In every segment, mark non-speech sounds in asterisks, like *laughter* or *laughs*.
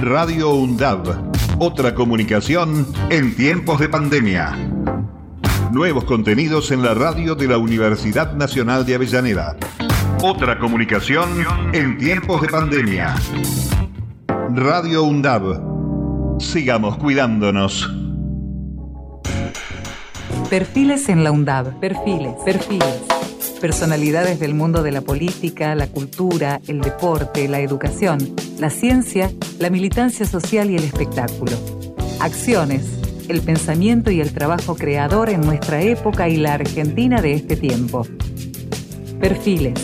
Radio UNDAB. Otra comunicación en tiempos de pandemia. Nuevos contenidos en la radio de la Universidad Nacional de Avellaneda. Otra comunicación en tiempos de pandemia. Radio UNDAB. Sigamos cuidándonos. Perfiles en la UNDAB. Perfiles, perfiles. Personalidades del mundo de la política, la cultura, el deporte, la educación, la ciencia, la militancia social y el espectáculo. Acciones, el pensamiento y el trabajo creador en nuestra época y la Argentina de este tiempo. Perfiles.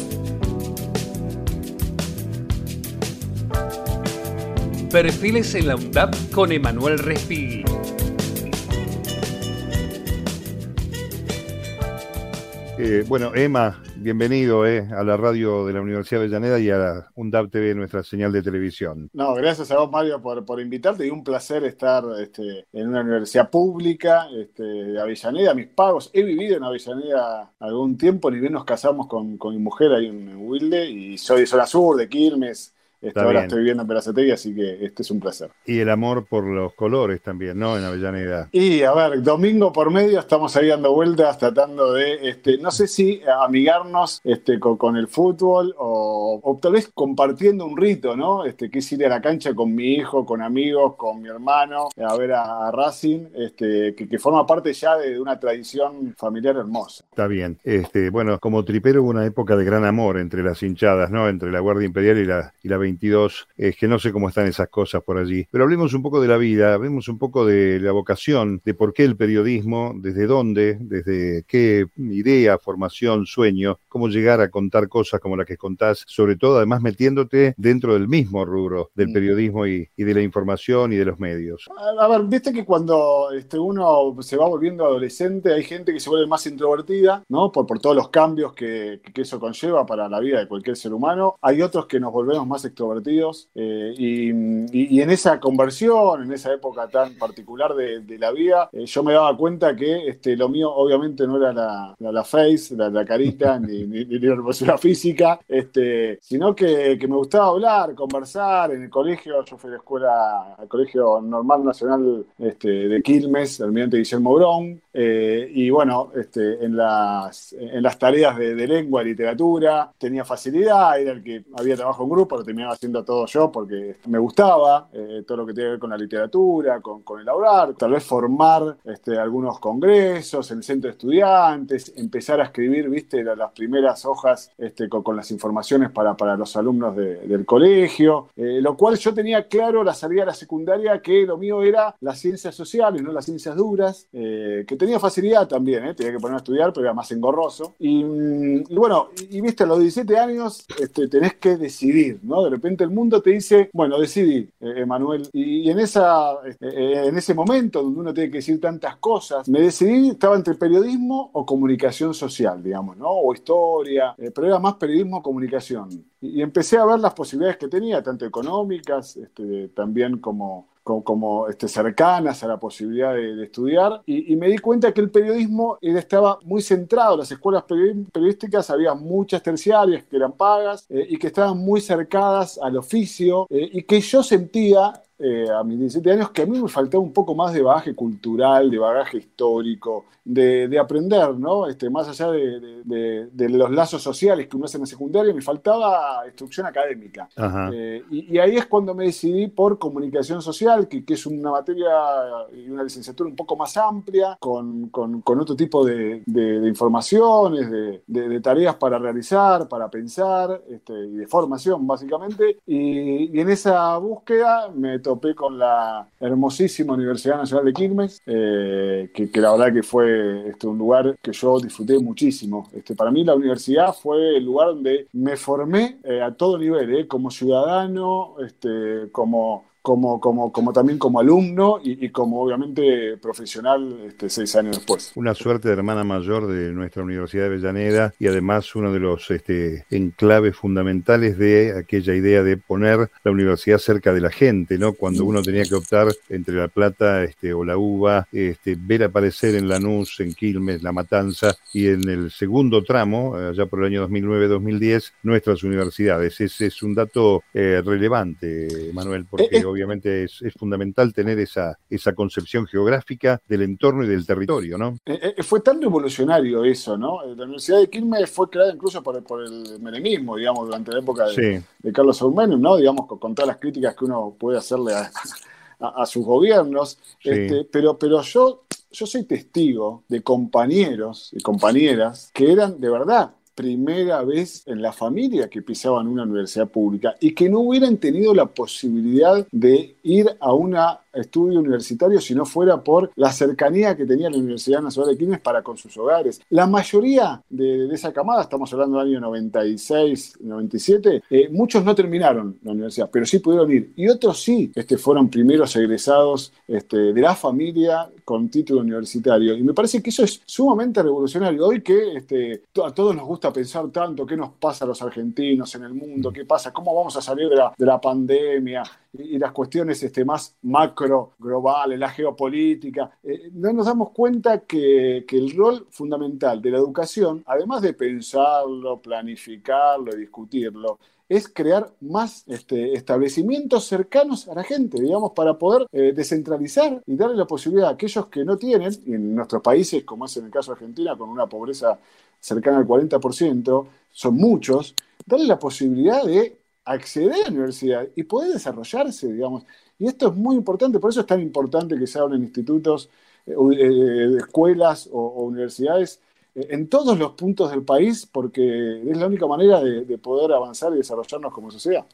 Perfiles en la UNDAP con Emanuel Respighi. Eh, bueno, Emma, bienvenido eh, a la radio de la Universidad de Avellaneda y a la UNDAP TV, nuestra señal de televisión. No, gracias a vos, Mario, por, por invitarte y un placer estar este, en una universidad pública este, de Avellaneda, mis pagos. He vivido en Avellaneda algún tiempo, ni bien nos casamos con, con mi mujer ahí en Wilde y soy de zona sur, de Quilmes. Este, ahora estoy viviendo en Perazategui, así que este es un placer. Y el amor por los colores también, ¿no? En Avellaneda. Y a ver, domingo por medio estamos ahí dando vueltas, tratando de, este, no sé si amigarnos este, con, con el fútbol o, o tal vez compartiendo un rito, ¿no? Este, que es ir a la cancha con mi hijo, con amigos, con mi hermano, a ver a, Racing, este, que, forma parte ya de, una tradición familiar hermosa. Está bien. Este, bueno, como tripero hubo una época de gran amor entre las hinchadas, ¿no? Entre la Guardia Imperial y la, y la 22. Es que no sé cómo están esas cosas por allí. Pero hablemos un poco de la vida, hablemos un poco de la vocación, de por qué el periodismo, desde dónde, desde qué idea, formación, sueño, cómo llegar a contar cosas como las que contás, sobre todo además metiéndote dentro del mismo rubro del Mm. periodismo y, y de la información y de los medios. A, a ver, viste que cuando este, uno se va volviendo adolescente, hay gente que se vuelve más introvertida, ¿no? Por, por todos los cambios que, que eso conlleva para la vida de cualquier ser humano. Hay otros que nos volvemos más extrovertidos. eh, y, y- y en esa conversión, en esa época tan particular de, de la vida, eh, yo me daba cuenta que este, lo mío obviamente no era la, la, la face, la, la carita, *laughs* ni, ni, ni la hermosura física, este, sino que, que me gustaba hablar, conversar. En el colegio, yo fui a la escuela, al Colegio Normal Nacional este, de Quilmes, Almirante Guillermo Brown, eh, y bueno, este, en, las, en las tareas de, de lengua literatura tenía facilidad, era el que había trabajo en grupo, lo terminaba haciendo todo yo porque me gustaba eh, todo lo que tiene que ver con la literatura, con, con el hablar, tal vez formar este, algunos congresos, el centro de estudiantes, empezar a escribir, viste, la- las primeras hojas este, con, las informaciones para, para los alumnos de- del colegio, eh, lo cual yo tenía claro la salida a la secundaria que lo mío era las ciencias sociales, no las ciencias duras, que tenía facilidad también, eh, tenía que ponerme a estudiar, pero era más engorroso. Y, mm, bueno, y, viste, a los 17 años este, tenés que decidir, ¿no? De repente el mundo te dice, bueno, decidí, eh, Emanuel. Y, en, esa, este, eh, en ese momento donde uno tiene que decir tantas cosas, me decidí, estaba entre periodismo o comunicación social, digamos, ¿no? O historia, pero era más periodismo comunicación. Y, y empecé a ver las posibilidades que tenía, tanto económicas, este, también como, como, como, este, cercanas a la posibilidad de, estudiar. Y, me di cuenta que el periodismo estaba muy centrado, las escuelas peri- periodísticas había muchas terciarias que eran pagas eh, y que estaban muy cercadas al oficio eh, y que yo sentía eh, a mis 17 años que a mí me faltaba un poco más de bagaje cultural, de bagaje histórico, de, de aprender, ¿no? Este, más allá de, de- de- los lazos sociales que uno hace en la secundaria, me faltaba instrucción académica. Eh, y, y ahí es cuando me decidí por comunicación social, que, que es una materia y una licenciatura un poco más amplia, con, con- con otro tipo de, informaciones, de, de- de tareas para realizar, para pensar, este, y de formación básicamente. Y, y en esa búsqueda me topé con la hermosísima Universidad Nacional de Quilmes, eh, que, la verdad que fue este, un lugar que yo disfruté muchísimo. Este, para mí la universidad fue el lugar donde me formé eh, a todo nivel, eh, como ciudadano, este, como, como, como, como también como alumno y, y como obviamente profesional este, seis años después. Una suerte de hermana mayor de nuestra Universidad de Avellaneda y además uno de los este, enclaves fundamentales de aquella idea de poner la universidad cerca de la gente, ¿no? Cuando uno tenía que optar entre La Plata este, o la UBA, este, ver aparecer en Lanús, en Quilmes, La Matanza y en el segundo tramo, allá por el año 2009-2010, nuestras universidades. Ese es un dato eh, relevante, Manuel, porque Es- es obviamente es, fundamental tener esa, esa concepción geográfica del entorno y del territorio, ¿no? Eh, eh, fue tan revolucionario eso, ¿no? La Universidad de Quilmes fue creada incluso por, el menemismo, digamos, durante la época de, Carlos Saúl Menem, ¿no? Digamos, con, todas las críticas que uno puede hacerle a, sus gobiernos. Este, pero, pero yo, yo soy testigo de compañeros y compañeras que eran de verdad primera vez en la familia que pisaban una universidad pública y que no hubieran tenido la posibilidad de ir a un estudio universitario si no fuera por la cercanía que tenía la Universidad Nacional de Quilmes para con sus hogares. La mayoría de, esa camada, estamos hablando del año 96, 97, eh, muchos no terminaron la universidad, pero sí pudieron ir. Y otros sí este, fueron primeros egresados este, de la familia con título universitario. Y me parece que eso es sumamente revolucionario. Hoy que este, a todos nos gusta pensar tanto qué nos pasa a los argentinos en el mundo, qué pasa, cómo vamos a salir de la, de la pandemia y, las cuestiones este, más macro, globales, la geopolítica, eh, no nos damos cuenta que, que, el rol fundamental de la educación, además de pensarlo, planificarlo y discutirlo, es crear más este, establecimientos cercanos a la gente, digamos, para poder eh, descentralizar y darle la posibilidad a aquellos que no tienen, y en nuestros países, como es en el caso de Argentina, con una pobreza cercana al 40%, son muchos, darle la posibilidad de acceder a la universidad y poder desarrollarse, digamos. Y esto es muy importante, por eso es tan importante que se hablen institutos, eh, eh, escuelas o, universidades eh, en todos los puntos del país, porque es la única manera de, poder avanzar y desarrollarnos como sociedad.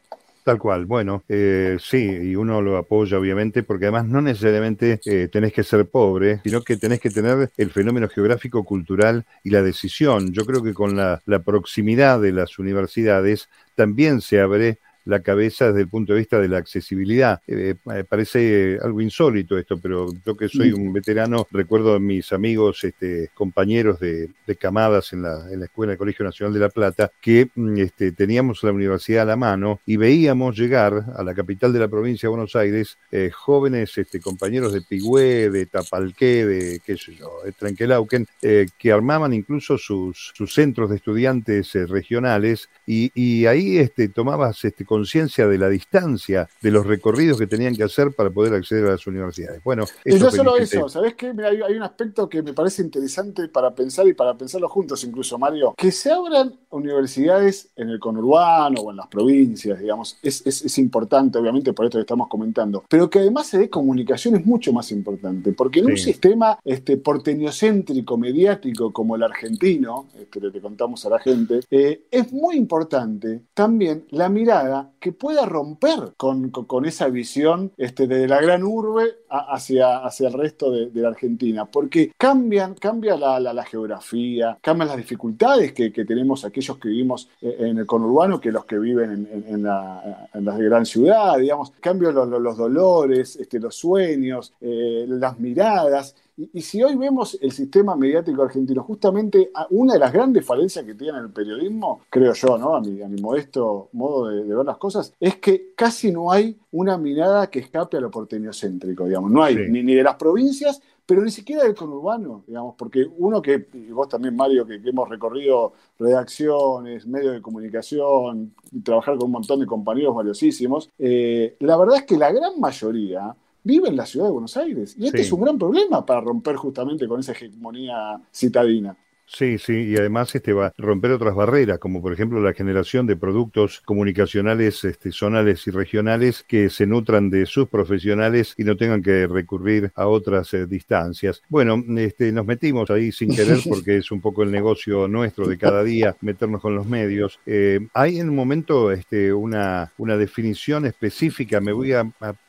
Tal cual, bueno, sí, y uno lo apoya obviamente porque además no necesariamente tenés que ser pobre, sino que tenés que tener el fenómeno geográfico, cultural y la decisión. Yo creo que con la proximidad de las universidades también se abre la cabeza desde el punto de vista de la accesibilidad. Eh, eh, parece algo insólito esto, pero yo que soy un veterano, recuerdo a mis amigos, este, compañeros de, camadas en la, en la Escuela del Colegio Nacional de La Plata, que mm, este, teníamos la universidad a la mano y veíamos llegar a la capital de la provincia de Buenos Aires eh, jóvenes este, compañeros de Pigüé, de Tapalqué, de qué sé yo, de Tranquelauquen, que armaban incluso sus, sus centros de estudiantes regionales y, y ahí este, tomabas este, conciencia de la distancia, de los recorridos que tenían que hacer para poder acceder a las universidades. Bueno, y no solo eso, ¿sabes qué? hay, un aspecto que me parece interesante para pensar y para pensarlo juntos incluso, Mario, que se abran universidades en el conurbano o en las provincias, digamos, es, es, importante, obviamente, por esto que estamos comentando, pero que además se dé comunicación es mucho más importante, porque en un sistema este, porteñocéntrico, mediático como el argentino, este, que le contamos a la gente, eh, es muy importante también la mirada que pueda romper con, esa visión este, de la gran urbe hacia, hacia el resto de, la Argentina, porque cambian, cambia la, geografía, cambian las dificultades que, tenemos aquellos que vivimos eh, en el conurbano que los que viven en, la, gran ciudad, digamos, cambian los, dolores, este, los sueños, eh, las miradas. Y, si hoy vemos el sistema mediático argentino, justamente una de las grandes falencias que tiene el periodismo, creo yo, ¿no? a, mi, a mi modesto modo de, ver las cosas, es que casi no hay una mirada que escape a lo porteñocéntrico, digamos. No hay ni, de las provincias, pero ni siquiera del conurbano, digamos, porque uno que, y vos también, Mario, que, hemos recorrido redacciones, medios de comunicación, trabajar con un montón de compañeros valiosísimos, eh, la verdad es que la gran mayoría vive en la ciudad de Buenos Aires. Y este es un gran problema para romper justamente con esa hegemonía citadina. Sí, sí, y además este va a romper otras barreras, como por ejemplo la generación de productos comunicacionales este, zonales y regionales que se nutran de sus profesionales y no tengan que recurrir a otras eh, distancias. Bueno, este, nos metimos ahí sin querer *laughs* porque es un poco el negocio nuestro de cada día, meternos con los medios. Eh, hay en un momento este, una, una definición específica, me voy a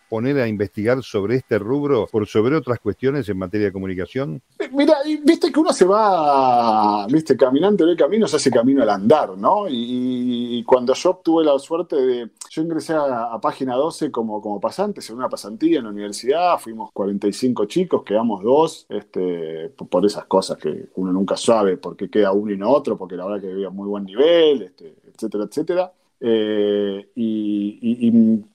poner a investigar sobre este rubro por sobre otras cuestiones en materia de comunicación? Mira, viste que uno se va, viste, caminante el camino, se hace camino al andar, ¿no? Y, cuando yo tuve la suerte de, yo ingresé a, Página 12 como, como pasante, en una pasantía en la universidad, fuimos 45 chicos, quedamos dos, este, por esas cosas que uno nunca sabe por qué queda uno y no otro, porque la verdad que había muy buen nivel, este, etcétera, etcétera. Eh, y,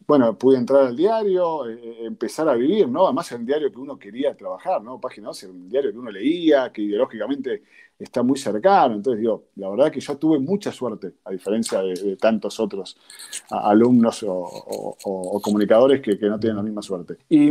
bueno, pude entrar al diario, eh, empezar a vivir, ¿no? Además era un diario que uno quería trabajar, ¿no? Página 12 era un diario que uno leía, que ideológicamente está muy cercano. Entonces, digo, la verdad que yo tuve mucha suerte, a diferencia de, tantos otros alumnos o, comunicadores que, no tienen la misma suerte. Y,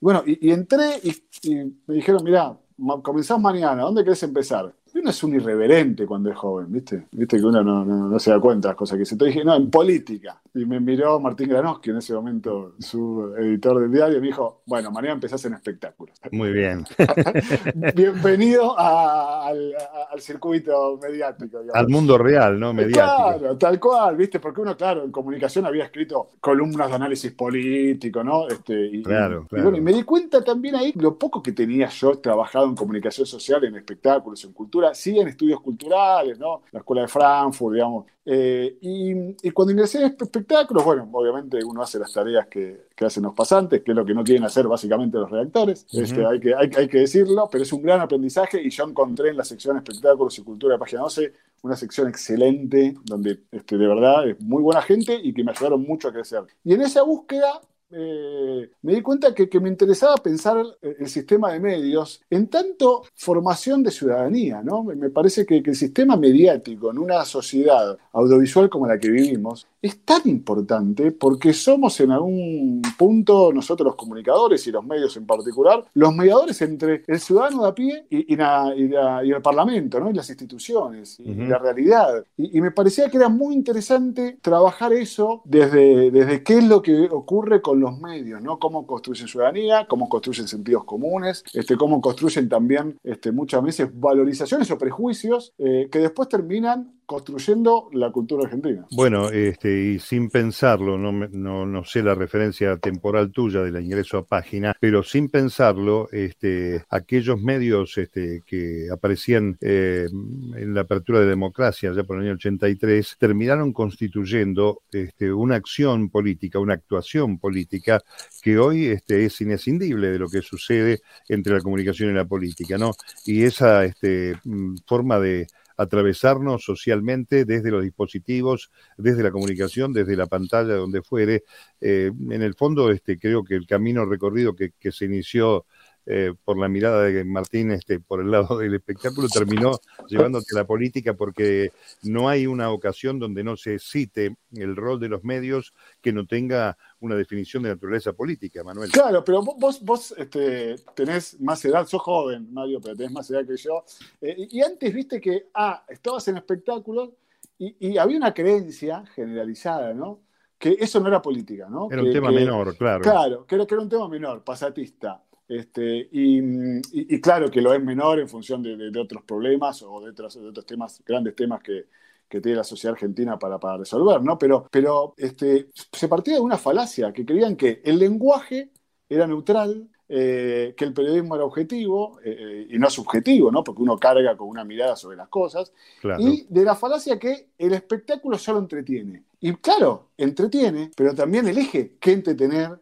bueno, y, entré y, me dijeron, mira, comenzás mañana, ¿dónde querés empezar? Uno es un irreverente cuando es joven, ¿viste? Viste que uno no, se da cuenta de las cosas que se. Entonces dije, no, en política. Y me miró Martín Granoski, en ese momento su editor del diario, y me dijo, bueno, mañana empezás en espectáculos. Muy bien. *laughs* Bienvenido al, circuito mediático. Al mundo real, ¿no? Mediático. Claro, tal cual, ¿viste? Porque uno, claro, en comunicación había escrito columnas de análisis político, ¿no? Este, y, claro, y bueno, y me di cuenta también ahí lo poco que tenía yo trabajado en comunicación social, en espectáculos, en cultura sí en estudios culturales, ¿no? La Escuela de Frankfurt, digamos. Eh, y, cuando ingresé a espectáculos, bueno, obviamente uno hace las tareas que, hacen los pasantes, que es lo que no quieren hacer básicamente los redactores, este, hay, que, hay, que decirlo, pero es un gran aprendizaje y yo encontré en la sección espectáculos y cultura de página 12 una sección excelente, donde este, de verdad es muy buena gente y que me ayudaron mucho a crecer. Y en esa búsqueda eh, me di cuenta que, me interesaba pensar el, sistema de medios en tanto formación de ciudadanía, ¿no? Me, parece que, el sistema mediático en una sociedad audiovisual como la que vivimos es tan importante porque somos en algún punto nosotros los comunicadores y los medios en particular, los mediadores entre el ciudadano de a pie y, el Parlamento, ¿no? Y las instituciones y, la realidad. Y, me parecía que era muy interesante trabajar eso desde, desde qué es lo que ocurre con los medios, ¿no? Cómo construyen ciudadanía, cómo construyen sentidos comunes, este, cómo construyen también este, muchas veces valorizaciones o prejuicios eh, que después terminan construyendo la cultura argentina. Bueno, este, y sin pensarlo, no, no, no, sé la referencia temporal tuya del ingreso a página, pero sin pensarlo, este, aquellos medios este, que aparecían eh, en la apertura de democracia ya por el año 83, terminaron constituyendo este, una acción política, una actuación política que hoy este, es inescindible de lo que sucede entre la comunicación y la política, ¿no? Y esa este, mm, forma de atravesarnos socialmente desde los dispositivos, desde la comunicación, desde la pantalla, donde fuere. Eh, en el fondo, este, creo que el camino recorrido que, que se inició eh, por la mirada de Martín este, por el lado *laughs* del espectáculo, terminó llevándote a la política porque no hay una ocasión donde no se cite el rol de los medios que no tenga una definición de naturaleza política, Manuel. Claro, pero vos, vos este, tenés más edad, sos joven, Mario, pero tenés más edad que yo. Eh, y antes viste que, ah, estabas en espectáculos y, había una creencia generalizada, ¿no? Que eso no era política, ¿no? Era un tema menor, claro. Claro, que era, que era un tema menor, pasatista. Este, y, claro que lo es menor en función de, otros problemas o de otros, otros, temas, grandes temas que, tiene la sociedad argentina para, para resolver, ¿no? Pero, pero este, se partía de una falacia, que creían que el lenguaje era neutral, eh, que el periodismo era objetivo eh, eh, y no subjetivo, ¿no? Porque uno carga con una mirada sobre las cosas. Y de la falacia que el espectáculo solo entretiene. Y claro, entretiene, pero también elige qué entretener,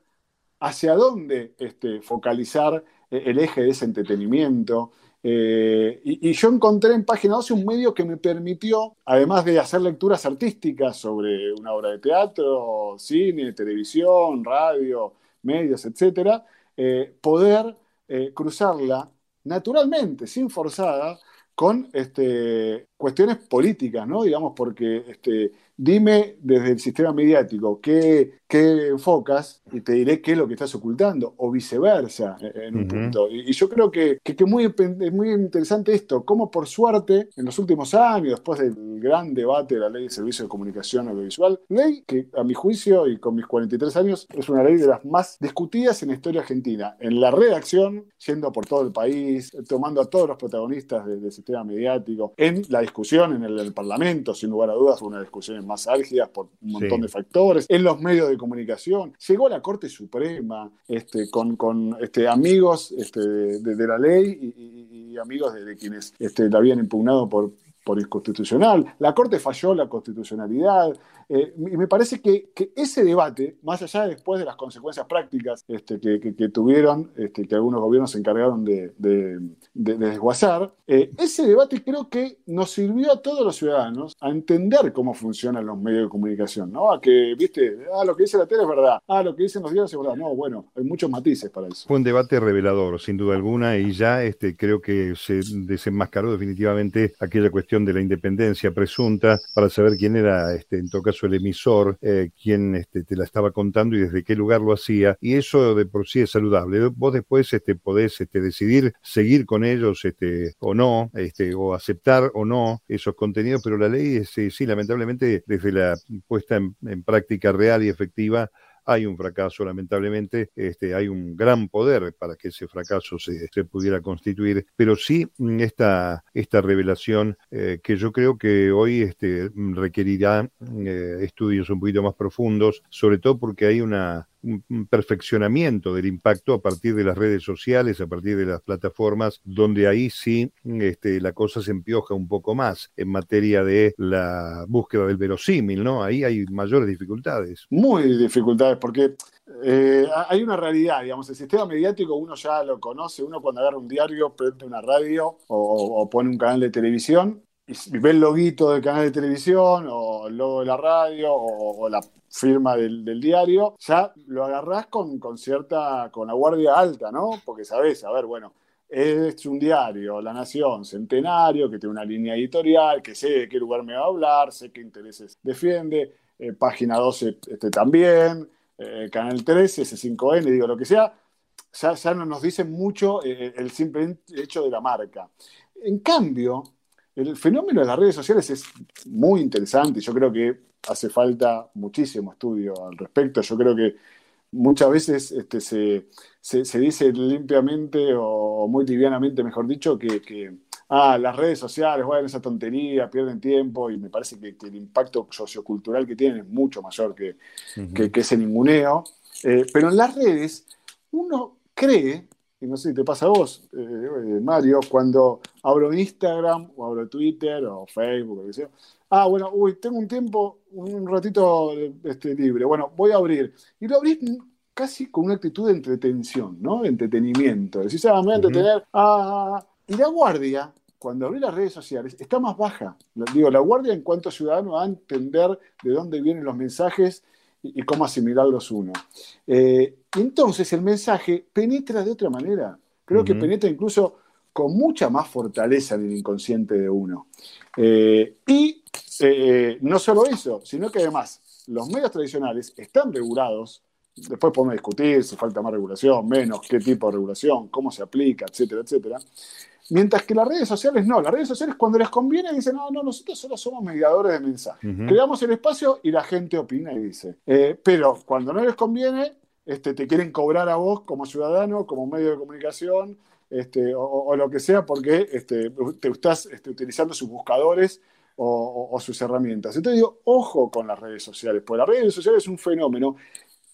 hacia dónde este, focalizar eh, el eje de ese entretenimiento. Eh, y, yo encontré en Página 12 un medio que me permitió, además de hacer lecturas artísticas sobre una obra de teatro, cine, televisión, radio, medios, etc., eh, poder cruzarla naturalmente, sin forzada, con este, cuestiones políticas, ¿no? Digamos, porque este, dime desde el sistema mediático qué, qué, enfocas y te diré qué es lo que estás ocultando, o viceversa e, en un punto. Y, yo creo que, que, muy, es muy interesante esto, cómo por suerte en los últimos años, después del gran debate de la ley de servicio de comunicación audiovisual, ley que a mi juicio y con mis 43 años es una ley de las más discutidas en la historia argentina, en la redacción, yendo por todo el país, tomando a todos los protagonistas del, sistema mediático, en la discusión en el, Parlamento, sin lugar a dudas, una discusión más álgidas por un montón de factores, en los medios de comunicación. Llegó a la Corte Suprema este, con, con este, amigos este, de, la ley y, amigos de, quienes este, la habían impugnado por, por inconstitucional. La Corte falló la constitucionalidad. Eh, y me parece que, ese debate, más allá de después de las consecuencias prácticas este, que, tuvieron, este, que algunos gobiernos se encargaron de, desguazar, eh, ese debate creo que nos sirvió a todos los ciudadanos a entender cómo funcionan los medios de comunicación, ¿no? A que, viste, ah, lo que dice la tele es verdad, ah, lo que dicen los diarios es verdad. No, bueno, hay muchos matices para eso. Fue un debate revelador, sin duda alguna, y ya este, creo que se desenmascaró definitivamente aquella cuestión de la independencia presunta para saber quién era, este, en todo caso, el emisor, eh, quién este, te la estaba contando y desde qué lugar lo hacía. Y eso de por sí es saludable. Vos después este, podés este, decidir seguir con ellos este, o no, este, o aceptar o no esos contenidos, pero la ley es, sí, lamentablemente, desde la puesta en práctica real y efectiva, hay un fracaso, lamentablemente, este, hay un gran poder para que ese fracaso se, pudiera constituir, pero sí mm, esta, esta revelación eh, que yo creo que hoy este, requerirá mm, eh, estudios un poquito más profundos, sobre todo porque hay una, un perfeccionamiento del impacto a partir de las redes sociales, a partir de las plataformas, donde ahí sí este, la cosa se empioja un poco más en materia de la búsqueda del verosímil, ¿no? Ahí hay mayores dificultades. Muy dificultades, porque eh, hay una realidad, digamos, el sistema mediático uno ya lo conoce, uno cuando agarra un diario, prende una radio o, pone un canal de televisión y ve el loguito del canal de televisión o el logo de la radio o, la firma del, diario, ya lo agarrás con, cierta, con la guardia alta, ¿no? Porque sabés, a ver, bueno, es un diario, La Nación, centenario, que tiene una línea editorial, que sé de qué lugar me va a hablar, sé qué intereses defiende, eh, página 12 este, también, eh, Canal 13, S5N, digo lo que sea, ya, ya no nos dicen mucho eh, el simple hecho de la marca. En cambio, el fenómeno de las redes sociales es muy interesante. Yo creo que hace falta muchísimo estudio al respecto. Yo creo que muchas veces este, se, dice limpiamente o muy livianamente, mejor dicho, que, ah, las redes sociales, bueno, esa tontería, pierden tiempo y me parece que, el impacto sociocultural que tienen es mucho mayor que, ese ninguneo. Eh, pero en las redes uno cree y no sé si te pasa a vos, eh, eh, Mario, cuando abro Instagram o abro Twitter o Facebook, o sea, ah, bueno, uy, tengo un tiempo, un ratito este, libre, bueno, voy a abrir. Y lo abrís casi con una actitud de entretención, ¿no? De entretenimiento. Decís, ah, me voy a entretener, ah, y la guardia, cuando abrí las redes sociales, está más baja. Digo, la guardia en cuanto ciudadano a entender de dónde vienen los mensajes y, cómo asimilarlos uno. Eh, entonces el mensaje penetra de otra manera. Creo que penetra incluso con mucha más fortaleza en el inconsciente de uno. Eh, y eh, no solo eso, sino que además los medios tradicionales están regulados. Después podemos discutir si falta más regulación, menos, qué tipo de regulación, cómo se aplica, etcétera, etcétera. Mientras que las redes sociales no, las redes sociales cuando les conviene dicen, no, no, nosotros solo somos mediadores de mensajes. Creamos el espacio y la gente opina y dice. Eh, pero cuando no les conviene, este, te quieren cobrar a vos como ciudadano, como medio de comunicación, este, o, lo que sea, porque este, te estás este, utilizando sus buscadores o, o, sus herramientas. Entonces digo, ojo con las redes sociales, porque las redes sociales es un fenómeno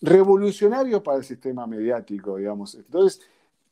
revolucionario para el sistema mediático, digamos. Entonces,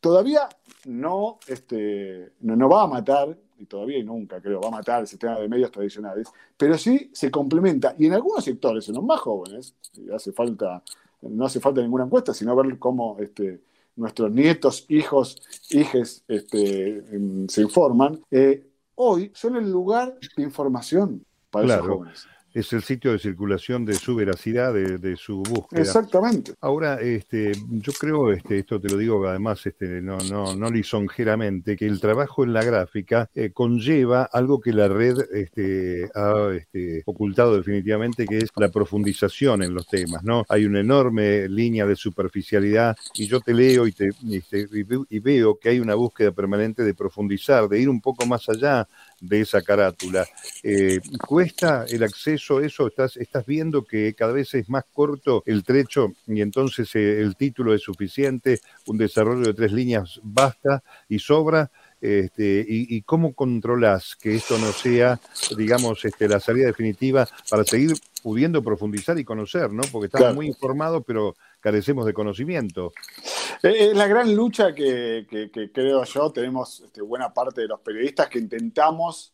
todavía no, este, no, va a matar, y todavía y nunca creo, va a matar el sistema de medios tradicionales, pero sí se complementa. Y en algunos sectores, en los más jóvenes, hace falta, no hace falta ninguna encuesta, sino ver cómo este, nuestros nietos, hijos, hijes este, se informan, eh, hoy son el lugar de información para esos jóvenes es el sitio de circulación de su veracidad, de, su búsqueda. Exactamente. Ahora, este, yo creo, este, esto te lo digo además este, no, no, no lisonjeramente, que el trabajo en la gráfica eh, conlleva algo que la red este, ha este, ocultado definitivamente, que es la profundización en los temas. ¿no? Hay una enorme línea de superficialidad y yo te leo y, te, este, y veo que hay una búsqueda permanente de profundizar, de ir un poco más allá de esa carátula. Eh, ¿Cuesta el acceso a eso? ¿Estás, ¿Estás viendo que cada vez es más corto el trecho y entonces eh, el título es suficiente? ¿Un desarrollo de tres líneas basta y sobra? Este, y, cómo controlas que esto no sea, digamos, este, la salida definitiva para seguir pudiendo profundizar y conocer, ¿no? Porque estamos muy informados, pero carecemos de conocimiento. Eh, la gran lucha que, creo yo tenemos este, buena parte de los periodistas que intentamos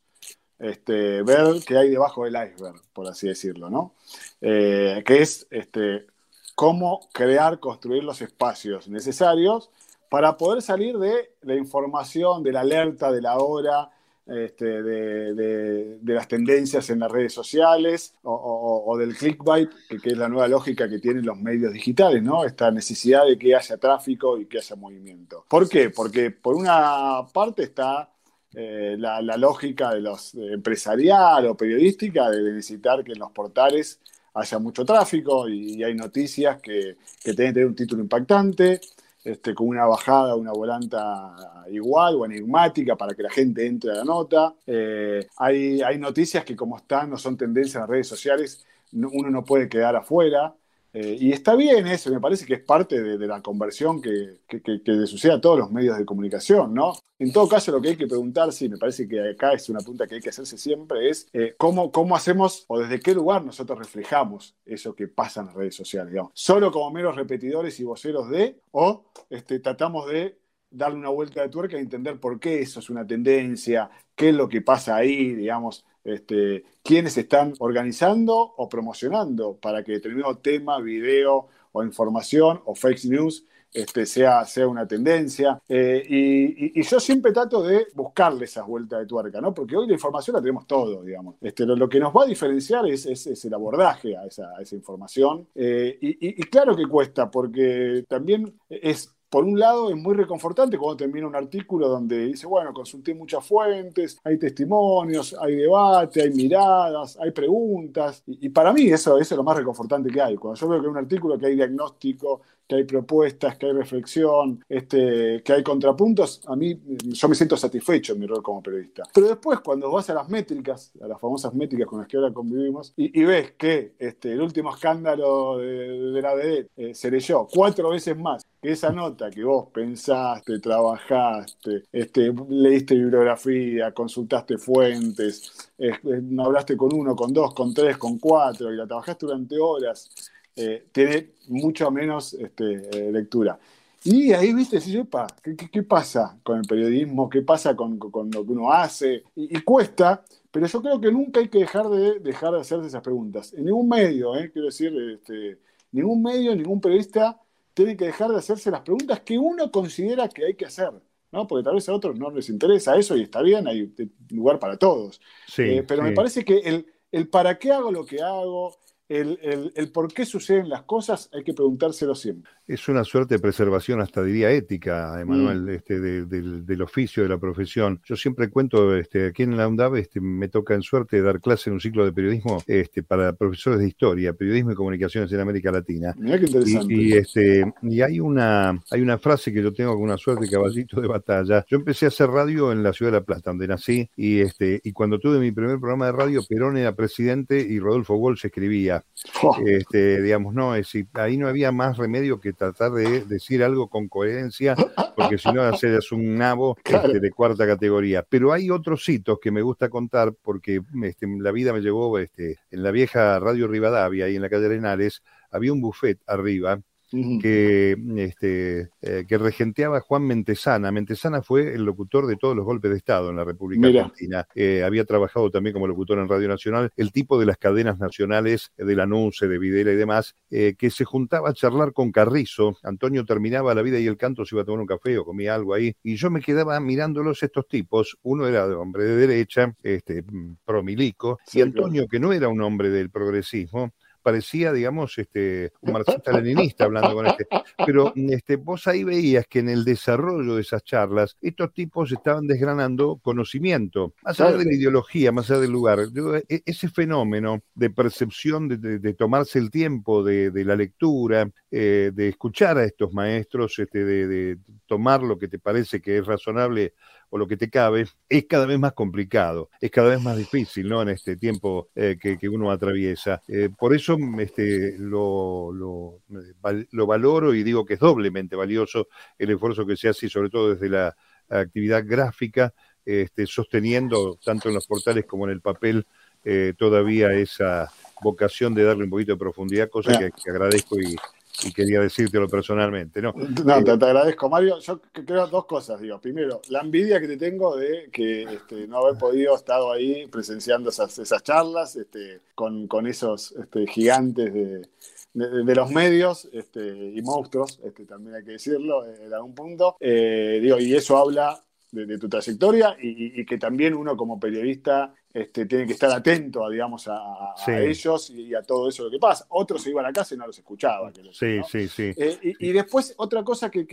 este, ver qué hay debajo del iceberg, por así decirlo, ¿no? Eh, que es este, cómo crear, construir los espacios necesarios para poder salir de la información, de la alerta, de la hora, este, de, las tendencias en las redes sociales o, del clickbait, que, es la nueva lógica que tienen los medios digitales, ¿no? Esta necesidad de que haya tráfico y que haya movimiento. ¿Por qué? Porque por una parte está eh, la, lógica de los empresarial o periodística de necesitar que en los portales haya mucho tráfico y, hay noticias que, que tienen que tener un título impactante, este, con una bajada, una volanta igual o enigmática para que la gente entre a la nota. Eh, hay, hay noticias que como están no son tendencias en las redes sociales, uno no puede quedar afuera. Eh, y está bien eso, me parece que es parte de, la conversión que, que, sucede a todos los medios de comunicación, ¿no? En todo caso, lo que hay que preguntarse, y me parece que acá es una punta que hay que hacerse siempre, es eh, cómo, cómo hacemos o desde qué lugar nosotros reflejamos eso que pasa en las redes sociales, digamos. Solo como meros repetidores y voceros de, o este, tratamos de darle una vuelta de tuerca y entender por qué eso es una tendencia, qué es lo que pasa ahí, digamos, este, quiénes están organizando o promocionando para que determinado tema, video o información o fake news este, sea, sea una tendencia. Eh, y, yo siempre trato de buscarle esas vueltas de tuerca, ¿no? Porque hoy la información la tenemos todo, digamos. Este, lo, que nos va a diferenciar es, es, el abordaje a esa, información. Eh, y, y claro que cuesta, porque también es por un lado es muy reconfortante cuando termina un artículo donde dice, bueno, consulté muchas fuentes, hay testimonios, hay debate, hay miradas, hay preguntas. Y, para mí eso, eso, es lo más reconfortante que hay. Cuando yo veo que hay un artículo que hay diagnóstico, que hay propuestas, que hay reflexión, este, que hay contrapuntos, a mí yo me siento satisfecho en mi rol como periodista. Pero después, cuando vas a las métricas, a las famosas métricas con las que ahora convivimos, y, ves que este, el último escándalo de, la BD eh, se leyó cuatro veces más que esa nota que vos pensaste, trabajaste, este, leíste bibliografía, consultaste fuentes, hablaste con uno, con dos, con tres, con cuatro, y la trabajaste durante horas eh, tiene mucho menos este, eh, lectura. Y ahí, viste, si ¿qué, ¿qué, pasa con el periodismo? ¿Qué pasa con, con lo que uno hace? Y, cuesta, pero yo creo que nunca hay que dejar de, dejar de hacerse esas preguntas. En ningún medio, eh, quiero decir, este, ningún medio, ningún periodista tiene que dejar de hacerse las preguntas que uno considera que hay que hacer. ¿no? Porque tal vez a otros no les interesa eso y está bien, hay lugar para todos. pero me parece que el, el para qué hago lo que hago, el, el, por qué suceden las cosas hay que preguntárselo siempre. Es una suerte de preservación, hasta diría ética, Emanuel, mm. este, del, oficio, de la profesión. Yo siempre cuento, este, aquí en la UNDAV este, me toca en suerte dar clase en un ciclo de periodismo este, para profesores de historia, periodismo y comunicaciones en América Latina. Mirá qué interesante. Y, este, y hay, una, hay una frase que yo tengo con una suerte de caballito de batalla. Yo empecé a hacer radio en la ciudad de La Plata, donde nací, y, este, y cuando tuve mi primer programa de radio, Perón era presidente y Rodolfo Walsh escribía. Oh. Este, digamos, no, es ahí no había más remedio que tratar de decir algo con coherencia, porque si no haces un nabo *laughs* este, de cuarta categoría. Pero hay otros hitos que me gusta contar, porque este, la vida me llevó este, en la vieja Radio Rivadavia, y en la calle Arenales, había un buffet arriba que, este, eh, que regenteaba Juan Mentesana. Mentesana fue el locutor de todos los golpes de Estado en la República Argentina. Eh, había trabajado también como locutor en Radio Nacional, el tipo de las cadenas nacionales de la NUCE, de Videla y demás, eh, que se juntaba a charlar con Carrizo. Antonio terminaba la vida y el canto, se iba a tomar un café o comía algo ahí, y yo me quedaba mirándolos estos tipos. Uno era de hombre de derecha, este, promilico, y Antonio, que no era un hombre del progresismo, parecía, digamos, este, un marxista-leninista hablando con este. Pero este, vos ahí veías que en el desarrollo de esas charlas, estos tipos estaban desgranando conocimiento, más allá de la ideología, más allá del lugar. E, ese fenómeno de percepción, de, tomarse el tiempo de, la lectura, eh, de escuchar a estos maestros, este, de tomar lo que te parece que es razonable o lo que te cabe, es cada vez más complicado, es cada vez más difícil, ¿no? En este tiempo eh, que, uno atraviesa. Eh, por eso este, lo, lo, lo, valoro y digo que es doblemente valioso el esfuerzo que se hace, sobre todo desde la actividad gráfica, este, sosteniendo tanto en los portales como en el papel eh, todavía esa vocación de darle un poquito de profundidad, cosa que, agradezco y, y quería decírtelo personalmente. No, no te, agradezco, Mario. Yo creo dos cosas, digo. Primero, la envidia que te tengo de que este, no haber podido estar ahí presenciando esas, esas charlas este, con, con, esos este, gigantes de, de, los medios este, y monstruos, este, también hay que decirlo en algún punto. Eh, digo, y eso habla de, tu trayectoria y, que también uno como periodista este, tiene que estar atento, digamos, a, ellos y a todo eso lo que pasa. Otros se iban a casa y no los escuchaba. sí, sí, sí, eh, y, después, otra cosa que,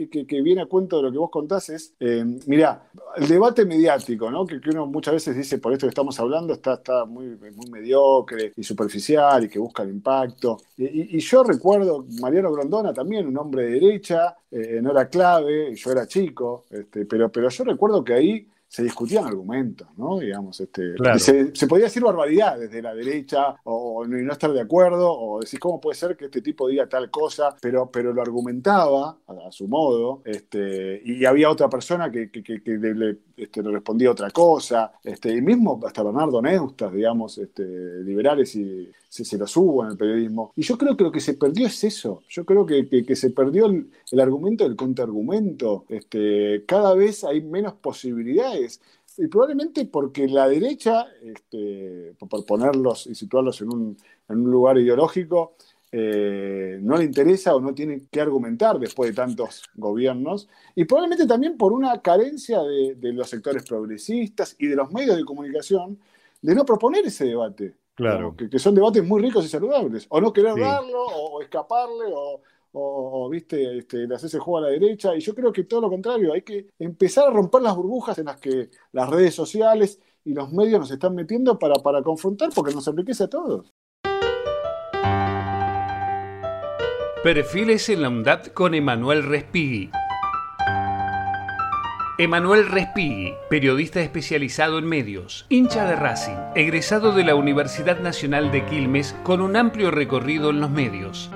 viene a cuento de lo que vos contás es, eh, mirá, el debate mediático, ¿no? Que, uno muchas veces dice, por esto que estamos hablando, está, está muy, muy mediocre y superficial y que busca el impacto. Y, yo recuerdo, Mariano Grondona también, un hombre de derecha, eh, no era clave, yo era chico, este, pero, pero yo recuerdo que ahí se discutían argumentos, ¿no? Digamos, este, se, podía decir barbaridad desde la derecha o, no estar de acuerdo o decir cómo puede ser que este tipo diga tal cosa, pero, pero lo argumentaba a, su modo este, y había otra persona que, que, le, este, respondía otra cosa, este, y mismo hasta Bernardo Neustas, digamos, este, liberales y se, se los hubo en el periodismo. Y yo creo que lo que se perdió es eso. Yo creo que, que, se perdió el, el, argumento del contraargumento. Este, cada vez hay menos posibilidades. Y probablemente porque la derecha, este, por ponerlos y situarlos en un, en un lugar ideológico, eh, no le interesa o no tiene que argumentar después de tantos gobiernos, y probablemente también por una carencia de, de, los sectores progresistas y de los medios de comunicación de no proponer ese debate. Claro. Que, son debates muy ricos y saludables. O no querer darlo, o, escaparle, o, viste, este, le haces el juego a la derecha. Y yo creo que todo lo contrario, hay que empezar a romper las burbujas en las que las redes sociales y los medios nos están metiendo para, para confrontar, porque nos enriquece a todos. Perfiles en la UNDAD con Emanuel Respighi. Emanuel Respighi, periodista especializado en medios, hincha de Racing, egresado de la Universidad Nacional de Quilmes con un amplio recorrido en los medios.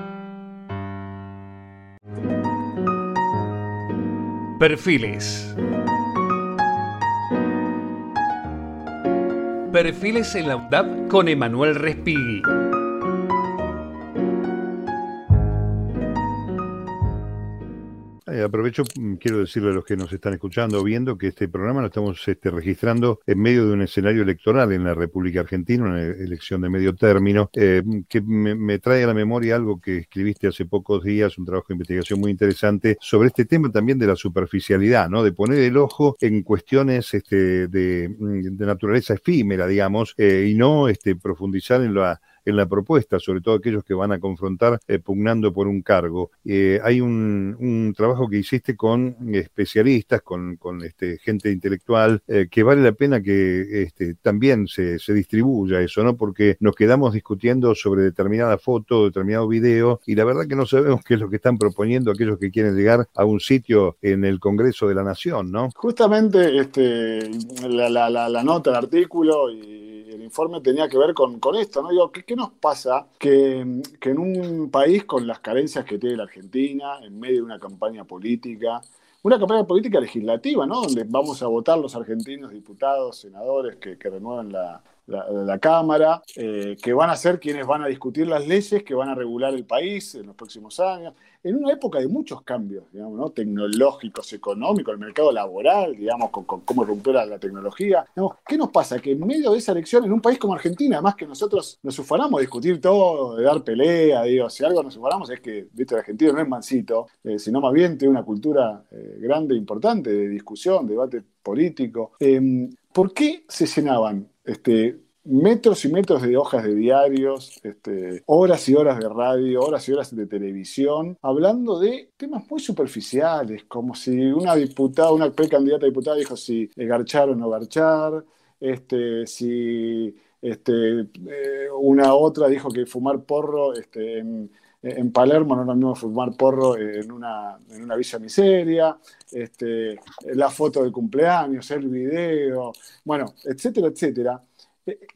Perfiles. Perfiles en la UDAP con Emanuel Respighi. Aprovecho, mm, quiero decirle a los que nos están escuchando o viendo que este programa lo estamos este, registrando en medio de un escenario electoral en la República Argentina, una elección de medio término, eh, que me, trae a la memoria algo que escribiste hace pocos días, un trabajo de investigación muy interesante sobre este tema también de la superficialidad, ¿no? De poner el ojo en cuestiones este, de, mm, naturaleza efímera, digamos, eh, y no este, profundizar en la en la propuesta, sobre todo aquellos que van a confrontar eh, pugnando por un cargo. Eh, hay un, un, trabajo que hiciste con especialistas, con, con este, gente intelectual, eh, que vale la pena que este, también se, se, distribuya eso, ¿no? Porque nos quedamos discutiendo sobre determinada foto, determinado video, y la verdad que no sabemos *laughs* qué es lo que están proponiendo aquellos que quieren llegar a un sitio en el Congreso de la Nación, ¿no? Justamente este, la, la, la, nota, el artículo y el informe tenía que ver con, esto, ¿no? Digo, ¿qué, nos pasa que, en un país con las carencias que tiene la Argentina, en medio de una campaña política, una campaña política legislativa, ¿no? Donde vamos a votar los argentinos, diputados, senadores que, que renuevan la, la, Cámara, eh, que van a ser quienes van a discutir las leyes que van a regular el país en los próximos años, en una época de muchos cambios, digamos, ¿no? tecnológicos, económicos, el mercado laboral, digamos, con, cómo romper la, tecnología. ¿Qué nos pasa? Que en medio de esa elección, en un país como Argentina, además que nosotros nos ufanamos de discutir todo, de dar pelea, digo, si algo nos ufanamos es que, viste, el argentino no es mansito, eh, sino más bien tiene una cultura eh, grande, importante, de discusión, debate político. Em, ¿Por qué se llenaban este, metros y metros de hojas de diarios, este, horas y horas de radio, horas y horas de televisión, hablando de temas muy superficiales, como si una diputada, una precandidata a diputada dijo si garchar o no garchar, este, si este, eh, una otra dijo que fumar porro en, Palermo no es lo mismo fumar porro en una, en una villa miseria, este, la foto de cumpleaños, el video, bueno, etcétera, etcétera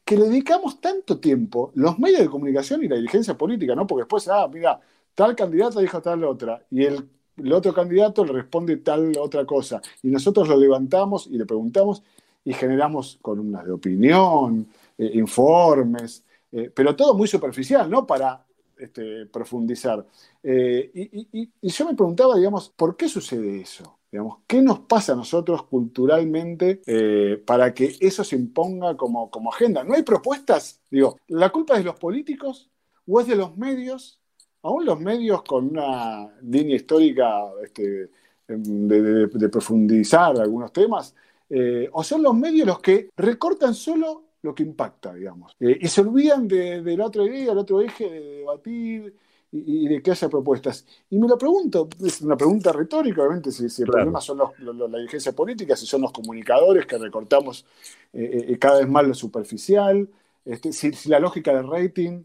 que le dedicamos tanto tiempo, los medios de comunicación y la dirigencia política, ¿no? Porque después, ah, mira, tal candidato dijo tal otra, y el, otro candidato le responde tal otra cosa, y nosotros lo levantamos y le preguntamos y generamos columnas de opinión, eh, informes, eh, pero todo muy superficial, ¿no? Para este, profundizar. Eh, y, yo me preguntaba, digamos, ¿por qué sucede eso? Digamos, ¿Qué nos pasa a nosotros culturalmente eh, para que eso se imponga como, como agenda? ¿No hay propuestas? Digo, ¿la culpa es de los políticos o es de los medios? Aún los medios con una línea histórica este, de, profundizar algunos temas, eh, o son los medios los que recortan solo lo que impacta, digamos, eh, y se olvidan de, la otra idea, del otro eje de debatir y, de que haya propuestas. Y me lo pregunto, es una pregunta retórica, obviamente, si, el problema son la dirigencia política, si son los comunicadores que recortamos eh, cada vez más lo superficial, este, si, la lógica del rating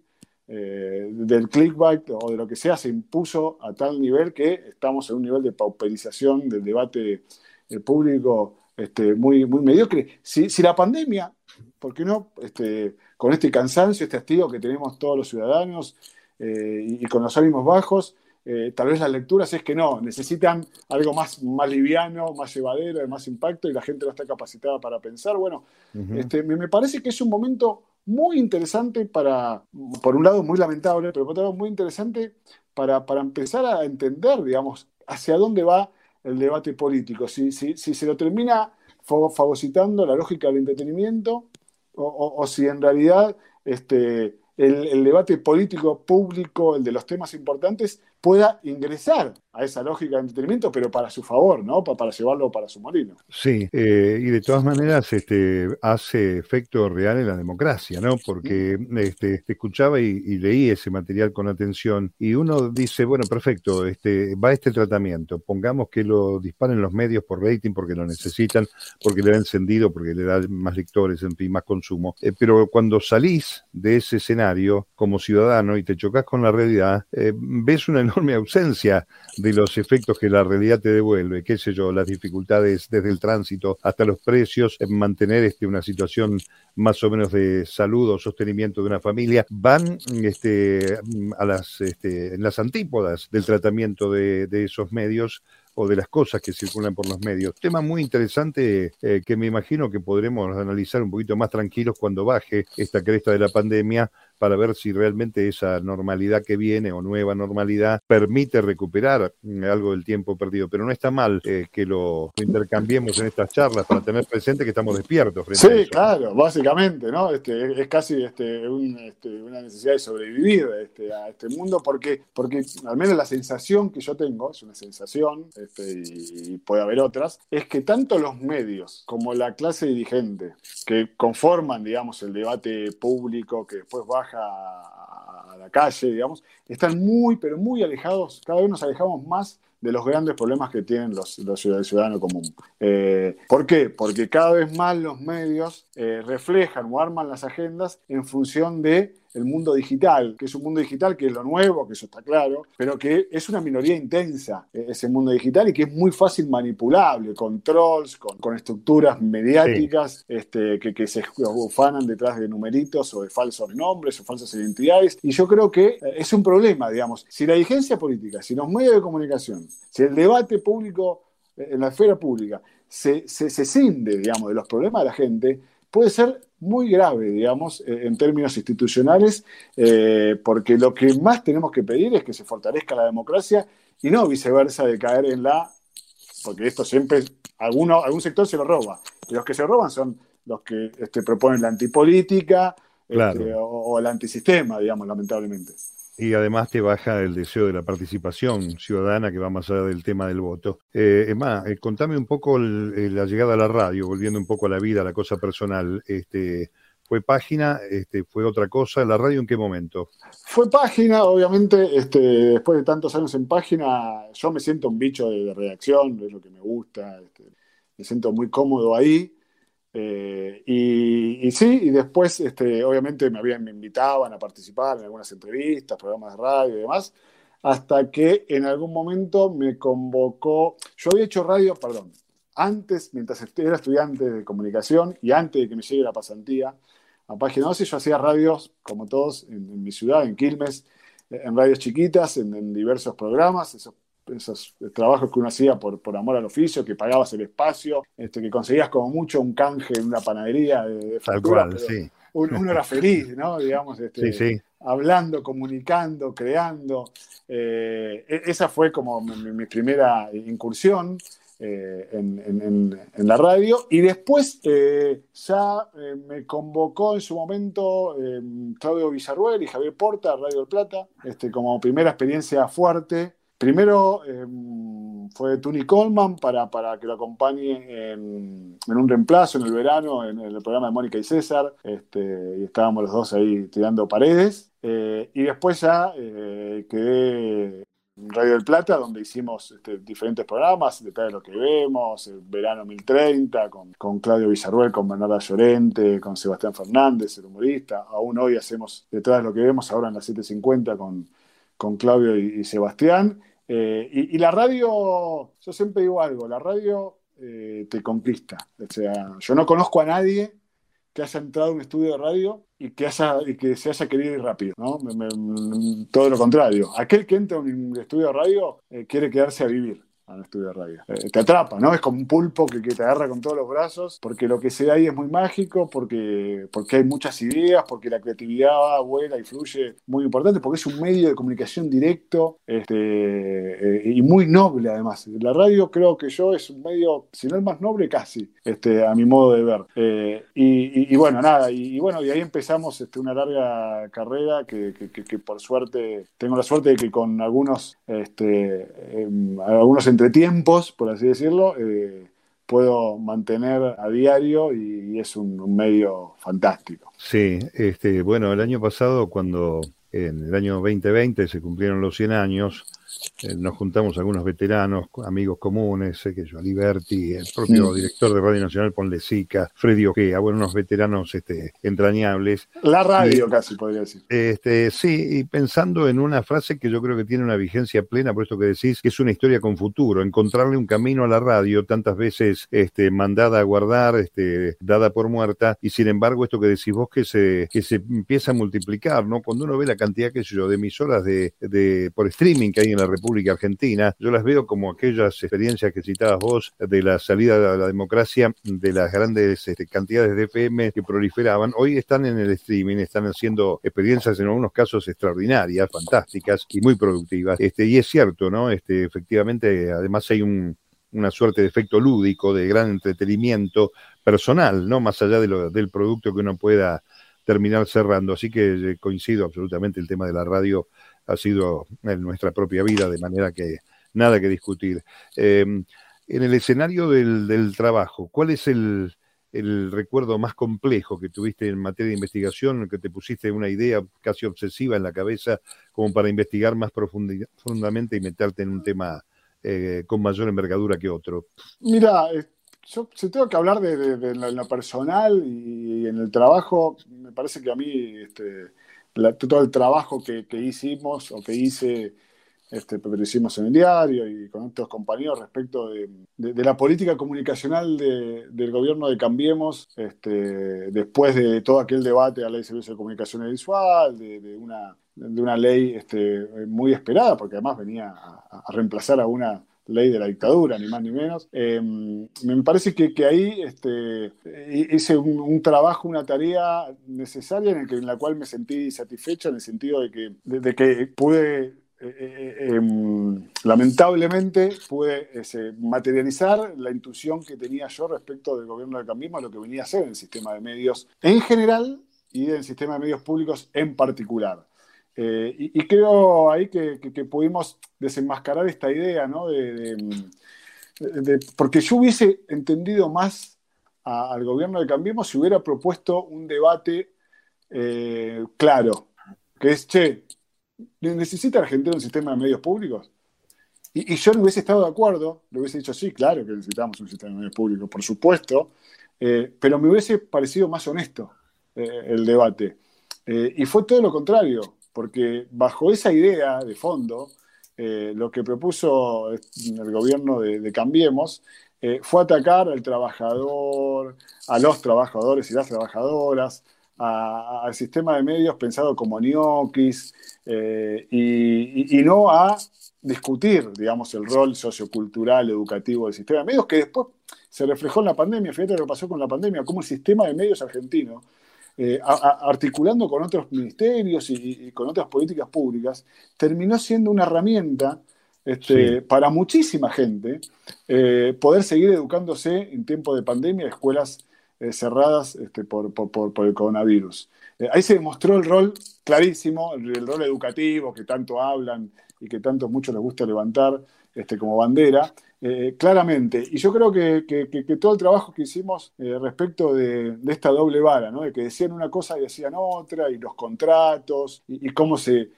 eh, del clickbait o de lo que sea se impuso a tal nivel que estamos en un nivel de pauperización del debate eh, público este, muy, muy mediocre. Si, la pandemia, ¿por qué no? Este, con este cansancio, este hastío que tenemos todos los ciudadanos eh, y, con los ánimos bajos, tal vez las lecturas es que no, necesitan algo más, más liviano, más llevadero, de más impacto y la gente no está capacitada para pensar. Bueno, este, me parece que es un momento muy interesante para, por un lado muy lamentable, pero por otro lado muy interesante para, empezar a entender, digamos, hacia dónde va el debate político. Si, si, si se lo termina fagocitando la lógica del entretenimiento o, si en realidad este, el, debate político público, el de los temas importantes, pueda ingresar a esa lógica de entretenimiento, pero para su favor, ¿no? Para, llevarlo para su molino. Sí, eh, y de todas maneras este, hace efecto real en la democracia, ¿no? Porque este, escuchaba y, leí ese material con atención y uno dice, bueno, perfecto, este, va este tratamiento, pongamos que lo disparen los medios por rating porque lo necesitan, porque le da encendido, porque le da más lectores, en fin, más consumo. Eh, pero cuando salís de ese escenario como ciudadano y te chocas con la realidad, eh, ves una enorme ausencia de los efectos que la realidad te devuelve, qué sé yo, las dificultades desde el tránsito hasta los precios, en mantener este, una situación más o menos de salud o sostenimiento de una familia, van este, a las, este, en las antípodas del tratamiento de, de esos medios o de las cosas que circulan por los medios. Tema muy interesante eh, que me imagino que podremos analizar un poquito más tranquilos cuando baje esta cresta de la pandemia para ver si realmente esa normalidad que viene o nueva normalidad permite recuperar mm, algo del tiempo perdido. Pero no está mal eh, que lo intercambiemos en estas charlas para tener presente que estamos despiertos. Frente sí, a eso. claro, básicamente, ¿no? Este, es casi este, este, una necesidad de sobrevivir este, a este mundo porque, porque al menos la sensación que yo tengo, es una sensación, este, y, puede haber otras, es que tanto los medios como la clase dirigente que conforman, digamos, el debate público que después va a, la calle, digamos, están muy, pero muy alejados, cada vez nos alejamos más de los grandes problemas que tienen los, los ciudadanos común. Eh, ¿Por qué? Porque cada vez más los medios eh, reflejan o arman las agendas en función de el mundo digital, que es un mundo digital que es lo nuevo, que eso está claro, pero que es una minoría intensa eh, ese mundo digital y que es muy fácil manipulable, con trolls, con, estructuras mediáticas este, que, que se ufanan detrás de numeritos o de falsos nombres o falsas identidades. Y yo creo que es un problema, digamos, si la dirigencia política, si los medios de comunicación, si el debate público eh, en la esfera pública se, se, se cinde, digamos, de los problemas de la gente, puede ser muy grave, digamos, eh, en términos institucionales, eh, porque lo que más tenemos que pedir es que se fortalezca la democracia y no viceversa de caer en la, porque esto siempre, alguno, algún sector se lo roba, y los que se roban son los que este, proponen la antipolítica este, o, o el antisistema, digamos, lamentablemente. Y además te baja el deseo de la participación ciudadana que va más allá del tema del voto. Eh, Emma, eh, contame un poco la llegada a la radio, volviendo un poco a la vida, a la cosa personal. Este, ¿Fue página? Este, ¿Fue otra cosa? ¿La radio en qué momento? Fue página, obviamente, este, después de tantos años en página, yo me siento un bicho de, redacción, es lo que me gusta, este, me siento muy cómodo ahí. Eh, y, sí, y después, este, obviamente, me, habían, me invitaban a participar en algunas entrevistas, programas de radio y demás, hasta que en algún momento me convocó. Yo había hecho radio, perdón, antes, mientras era estudiante de comunicación y antes de que me llegue la pasantía a Página 12, yo hacía radios, como todos, en, mi ciudad, en Quilmes, en radios chiquitas, en, en diversos programas. Esos esos trabajos que uno hacía por, por amor al oficio, que pagabas el espacio, este, que conseguías como mucho un canje en una panadería de, Tal cual, sí. Uno, era feliz, ¿no? Digamos, este, hablando, comunicando, creando. E-, esa fue como mi primera incursión. Eh, en, la radio. Y después eh, ya eh, me convocó en su momento Claudio Villarruel y Javier Porta, Radio del Plata, este, como primera experiencia fuerte. Primero fue Tony Coleman para, para que lo acompañe en, un reemplazo en el verano en, el programa de Mónica y César. Este, y estábamos los dos ahí tirando paredes. y después ya quedé Radio del Plata, donde hicimos este, diferentes programas, detrás de lo que vemos, el verano 1030, con, con Claudio Villarruel, con Bernarda Llorente, con Sebastián Fernández, el humorista. Aún hoy hacemos detrás de lo que vemos, ahora en las 750 con, con Claudio y, Sebastián. Eh, y, la radio, yo siempre digo algo, la radio eh, te conquista. O sea, yo no conozco a nadie que haya entrado a un estudio de radio y que, haya, y que se haya querido ir rápido, ¿no? todo lo contrario. Aquel que entra a un estudio de radio eh, quiere quedarse a vivir al estudio de radio. Eh, te atrapa, ¿no? Es como un pulpo que, que, te agarra con todos los brazos, porque lo que se da ahí es muy mágico, porque, porque hay muchas ideas, porque la creatividad vuela y fluye muy importante, porque es un medio de comunicación directo este, eh, y muy noble además. La radio creo que yo es un medio, si no el más noble casi, este, a mi modo de ver. Eh, y, bueno, nada, y, bueno, y ahí empezamos este, una larga carrera que, que, por suerte, tengo la suerte de que con algunos, este, em, algunos entre tiempos, por así decirlo, eh, puedo mantener a diario y, es un, medio fantástico. Sí, este, bueno, el año pasado, cuando en el año 2020 se cumplieron los 100 años, nos juntamos algunos veteranos, amigos comunes, sé que yo, Aliberti, el propio director de Radio Nacional Ponlecica, Freddy Ojea, bueno, unos veteranos este, entrañables. La radio casi podría decir. Este, sí, y pensando en una frase que yo creo que tiene una vigencia plena, por esto que decís, que es una historia con futuro, encontrarle un camino a la radio, tantas veces este, mandada a guardar, este, dada por muerta, y sin embargo esto que decís vos que se, que se empieza a multiplicar, ¿no? Cuando uno ve la cantidad, qué sé yo, de emisoras de, de, por streaming que hay en la República Argentina, yo las veo como aquellas experiencias que citabas vos de la salida de la democracia, de las grandes este, cantidades de FM que proliferaban. Hoy están en el streaming, están haciendo experiencias en algunos casos extraordinarias, fantásticas y muy productivas. Este, y es cierto, ¿no? Este, efectivamente, además hay una suerte de efecto lúdico, de gran entretenimiento personal, ¿no? Más allá de lo, del producto que uno pueda terminar cerrando. Así que eh, coincido absolutamente el tema de la radio ha sido en nuestra propia vida, de manera que nada que discutir. Em, en el escenario del, trabajo, ¿cuál es el, recuerdo más complejo que tuviste en materia de investigación, que te pusiste una idea casi obsesiva en la cabeza como para investigar más profundamente y meterte en un tema eh, con mayor envergadura que otro? Mira, eh, yo si tengo que hablar de, lo, personal y, en el trabajo, me parece que a mí este, todo el trabajo que, hicimos o que hice, este, lo hicimos en el diario y con otros compañeros respecto de, la política comunicacional del gobierno de Cambiemos, este, después de todo aquel debate a la ley de servicio de comunicación visual, de, una, de una ley este, muy esperada, porque además venía a reemplazar a una ley de la dictadura, ni más ni menos. Eh, me parece que, que ahí este, hice un, trabajo, una tarea necesaria en, el que, en la cual me sentí satisfecho en el sentido de que, de, que pude eh, eh, em, lamentablemente pude materializar la intuición que tenía yo respecto del gobierno de Cambiemos, lo que venía a hacer en el sistema de medios en general y en el sistema de medios públicos en particular. Eh, y, creo ahí que, pudimos desenmascarar esta idea, ¿no? De, porque yo hubiese entendido más al gobierno de Cambiemos si hubiera propuesto un debate eh, claro, que es, che, ¿necesita Argentina un sistema de medios públicos? Y, yo no hubiese estado de acuerdo, le hubiese dicho, sí, claro que necesitamos un sistema de medios públicos, por supuesto, eh, pero me hubiese parecido más honesto el debate. y fue todo lo contrario porque bajo esa idea de fondo, eh, lo que propuso el gobierno de, Cambiemos eh, fue atacar al trabajador, a los trabajadores y las trabajadoras, al sistema de medios pensado como ñoquis eh, y, no a discutir, digamos, el rol sociocultural, educativo del sistema de medios, que después se reflejó en la pandemia. Fíjate lo que pasó con la pandemia, cómo el sistema de medios argentino eh, articulando con otros ministerios y, con otras políticas públicas, terminó siendo una herramienta este, para muchísima gente eh, poder seguir educándose en tiempo de pandemia, escuelas eh, cerradas este, por, el coronavirus. ahí se demostró el rol clarísimo, el, rol educativo que tanto hablan y que tanto mucho les gusta levantar este, como bandera, eh, claramente. Y yo creo que, todo el trabajo que hicimos eh, respecto de, esta doble vara, ¿no? de que decían una cosa y decían otra, y los contratos, y, cómo se,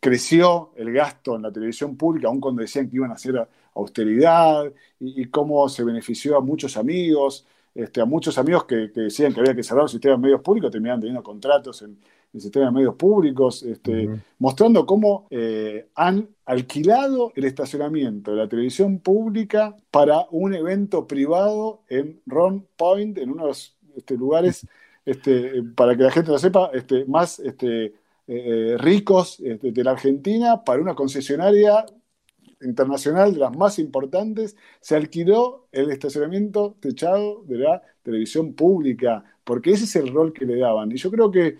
creció el gasto en la televisión pública, aun cuando decían que iban a hacer austeridad, y, cómo se benefició a muchos amigos, este, a muchos amigos que, decían que había que cerrar los sistemas medios públicos, terminaban teniendo contratos en, el sistema de medios públicos, este, mostrando cómo eh, han alquilado el estacionamiento de la televisión pública para un evento privado en Ron Point, en unos este, lugares, *laughs* este, para que la gente lo sepa, este, más este, eh, ricos este, de la Argentina, para una concesionaria internacional de las más importantes, se alquiló el estacionamiento techado de la televisión pública, porque ese es el rol que le daban. Y yo creo que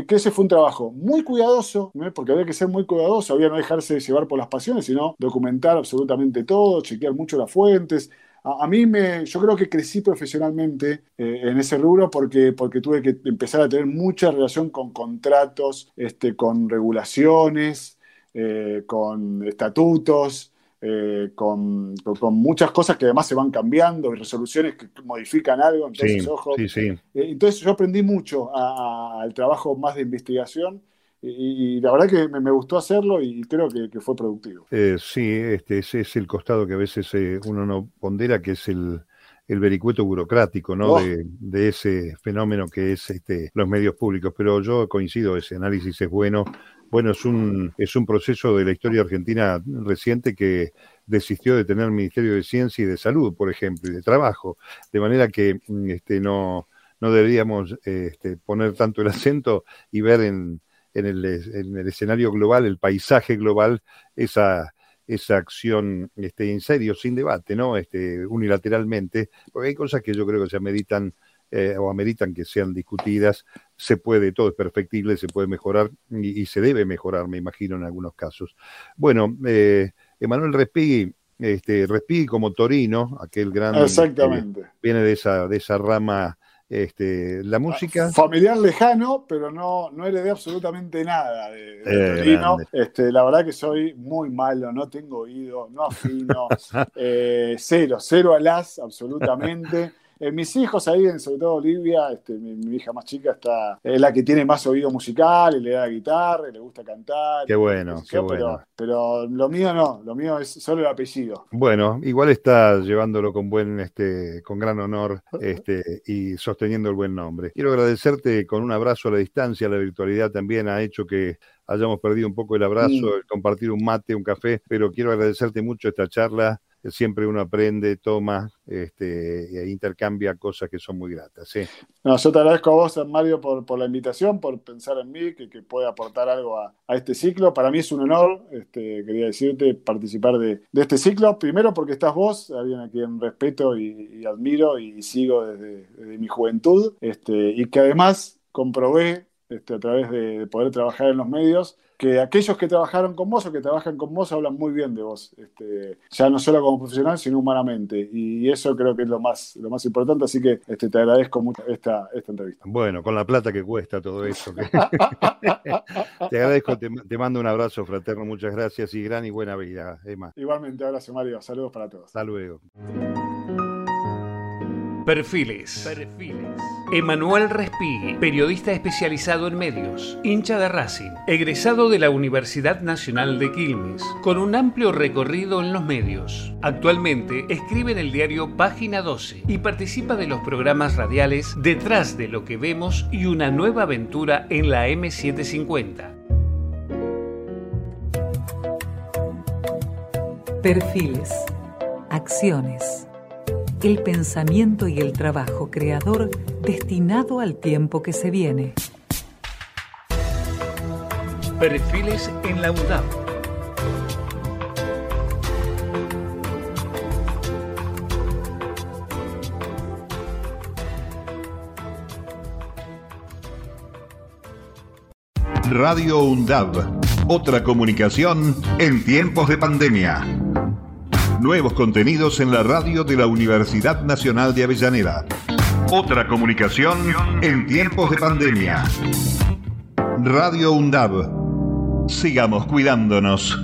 que, ese fue un trabajo muy cuidadoso, porque había que ser muy cuidadoso, había no dejarse llevar por las pasiones, sino documentar absolutamente todo, chequear mucho las fuentes. A, mí me, yo creo que crecí profesionalmente eh, en ese rubro porque, porque tuve que empezar a tener mucha relación con contratos, este, con regulaciones, eh, con estatutos, eh, con, muchas cosas que además se van cambiando y resoluciones que modifican algo. Entonces, ojo. Eh, entonces yo aprendí mucho al trabajo más de investigación y, la verdad que me, gustó hacerlo y creo que, fue productivo. Eh, sí, este, ese es el costado que a veces uno no pondera, que es el, el vericueto burocrático ¿no? Oh. De, ese fenómeno que es este, los medios públicos. Pero yo coincido, ese análisis es bueno bueno, es un, es un proceso de la historia argentina reciente que desistió de tener Ministerio de Ciencia y de Salud, por ejemplo, y de Trabajo, de manera que mm, este, no, no deberíamos este, poner tanto el acento y ver en, en, el, en el escenario global, el paisaje global, esa, esa acción este, en serio, sin debate, ¿no? Este, unilateralmente, porque hay cosas que yo creo que se meditan eh, o ameritan que sean discutidas, se puede, todo es perfectible, se puede mejorar y, se debe mejorar, me imagino, en algunos casos. Bueno, eh, Emanuel Respighi, este, Respighi como Torino, aquel gran... Exactamente. viene de esa, de esa rama este, la música. Familiar lejano, pero no, no heredé absolutamente nada de, eh, Torino. Este, la verdad que soy muy malo, no tengo oído, no afino, *laughs* eh, cero, cero alas, absolutamente. Eh, mis hijos ahí, sobre todo Olivia, este, mi, hija más chica, está, es la que tiene más oído musical, y le da la guitarra, y le gusta cantar. Qué bueno, qué bueno. Pero, lo mío no, lo mío es solo el apellido. Bueno, igual está llevándolo con buen, este, con gran honor, este, y sosteniendo el buen nombre. Quiero agradecerte con un abrazo a la distancia, la virtualidad también ha hecho que hayamos perdido un poco el abrazo, mm. el compartir un mate, un café, pero quiero agradecerte mucho esta charla siempre uno aprende, toma este, e intercambia cosas que son muy gratas. ¿sí? No, yo te agradezco a vos, Mario, por, por la invitación, por pensar en mí, que, que pueda aportar algo a, a, este ciclo. Para mí es un honor, este, quería decirte, participar de, de, este ciclo. Primero porque estás vos, alguien a quien respeto y, admiro y sigo desde, desde, mi juventud, este, y que además comprobé este, a través de poder trabajar en los medios que aquellos que trabajaron con vos o que trabajan con vos hablan muy bien de vos, este, ya no solo como profesional, sino humanamente. Y eso creo que es lo más, lo más importante, así que este, te agradezco mucho esta, esta entrevista. Bueno, con la plata que cuesta todo eso. *laughs* te agradezco, te, te, mando un abrazo fraterno, muchas gracias y gran y buena vida, Emma. Igualmente, abrazo Mario, saludos para todos. Hasta luego. Perfiles. Perfiles. Emanuel Respighi, periodista especializado en medios, hincha de Racing, egresado de la Universidad Nacional de Quilmes, con un amplio recorrido en los medios. Actualmente escribe en el diario Página 12 y participa de los programas radiales Detrás de lo que vemos y una nueva aventura en la M750. Perfiles. Acciones el pensamiento y el trabajo creador destinado al tiempo que se viene. Perfiles en la UDAP. Radio UNDAB. Otra comunicación en tiempos de pandemia. Nuevos contenidos en la radio de la Universidad Nacional de Avellaneda. Otra comunicación en tiempos de pandemia. Radio UNDAB. Sigamos cuidándonos.